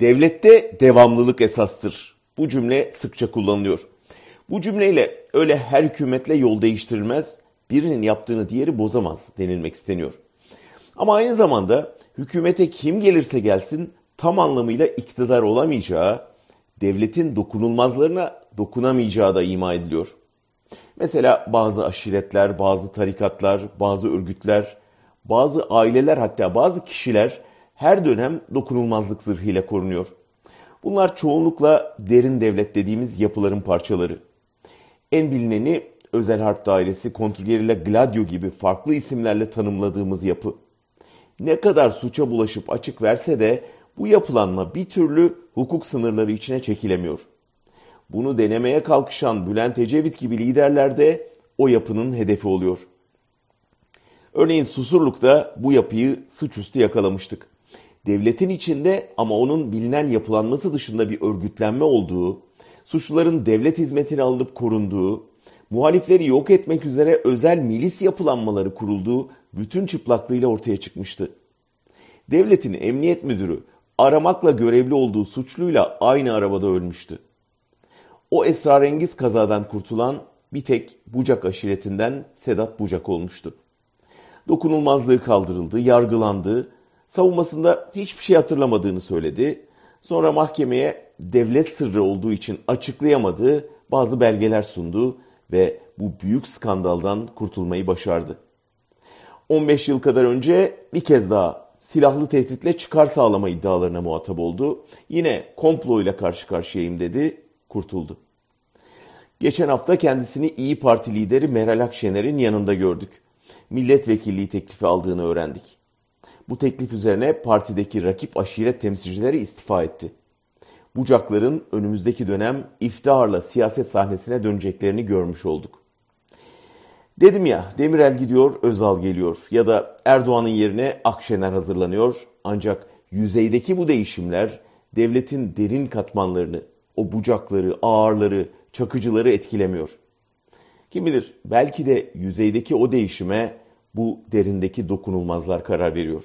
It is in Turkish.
Devlette devamlılık esastır. Bu cümle sıkça kullanılıyor. Bu cümleyle öyle her hükümetle yol değiştirilmez, birinin yaptığını diğeri bozamaz denilmek isteniyor. Ama aynı zamanda hükümete kim gelirse gelsin tam anlamıyla iktidar olamayacağı, devletin dokunulmazlarına dokunamayacağı da ima ediliyor. Mesela bazı aşiretler, bazı tarikatlar, bazı örgütler, bazı aileler hatta bazı kişiler her dönem dokunulmazlık zırhıyla korunuyor. Bunlar çoğunlukla derin devlet dediğimiz yapıların parçaları. En bilineni özel harp dairesi, kontrgerilla Gladio gibi farklı isimlerle tanımladığımız yapı. Ne kadar suça bulaşıp açık verse de bu yapılanma bir türlü hukuk sınırları içine çekilemiyor. Bunu denemeye kalkışan Bülent Ecevit gibi liderler de o yapının hedefi oluyor. Örneğin Susurluk'ta bu yapıyı suçüstü yakalamıştık. Devletin içinde ama onun bilinen yapılanması dışında bir örgütlenme olduğu, suçluların devlet hizmetine alınıp korunduğu, muhalifleri yok etmek üzere özel milis yapılanmaları kurulduğu bütün çıplaklığıyla ortaya çıkmıştı. Devletin emniyet müdürü aramakla görevli olduğu suçluyla aynı arabada ölmüştü. O esrarengiz kazadan kurtulan bir tek Bucak aşiretinden Sedat Bucak olmuştu. Dokunulmazlığı kaldırıldı, yargılandı, savunmasında hiçbir şey hatırlamadığını söyledi. Sonra mahkemeye devlet sırrı olduğu için açıklayamadığı bazı belgeler sundu ve bu büyük skandaldan kurtulmayı başardı. 15 yıl kadar önce bir kez daha silahlı tehditle çıkar sağlama iddialarına muhatap oldu. Yine komplo ile karşı karşıyayım dedi, kurtuldu. Geçen hafta kendisini İyi Parti lideri Meral Akşener'in yanında gördük. Milletvekilliği teklifi aldığını öğrendik. Bu teklif üzerine partideki rakip aşiret temsilcileri istifa etti. Bucakların önümüzdeki dönem iftiharla siyaset sahnesine döneceklerini görmüş olduk. Dedim ya Demirel gidiyor Özal geliyor ya da Erdoğan'ın yerine Akşener hazırlanıyor ancak yüzeydeki bu değişimler devletin derin katmanlarını, o bucakları, ağırları, çakıcıları etkilemiyor. Kim bilir belki de yüzeydeki o değişime bu derindeki dokunulmazlar karar veriyor.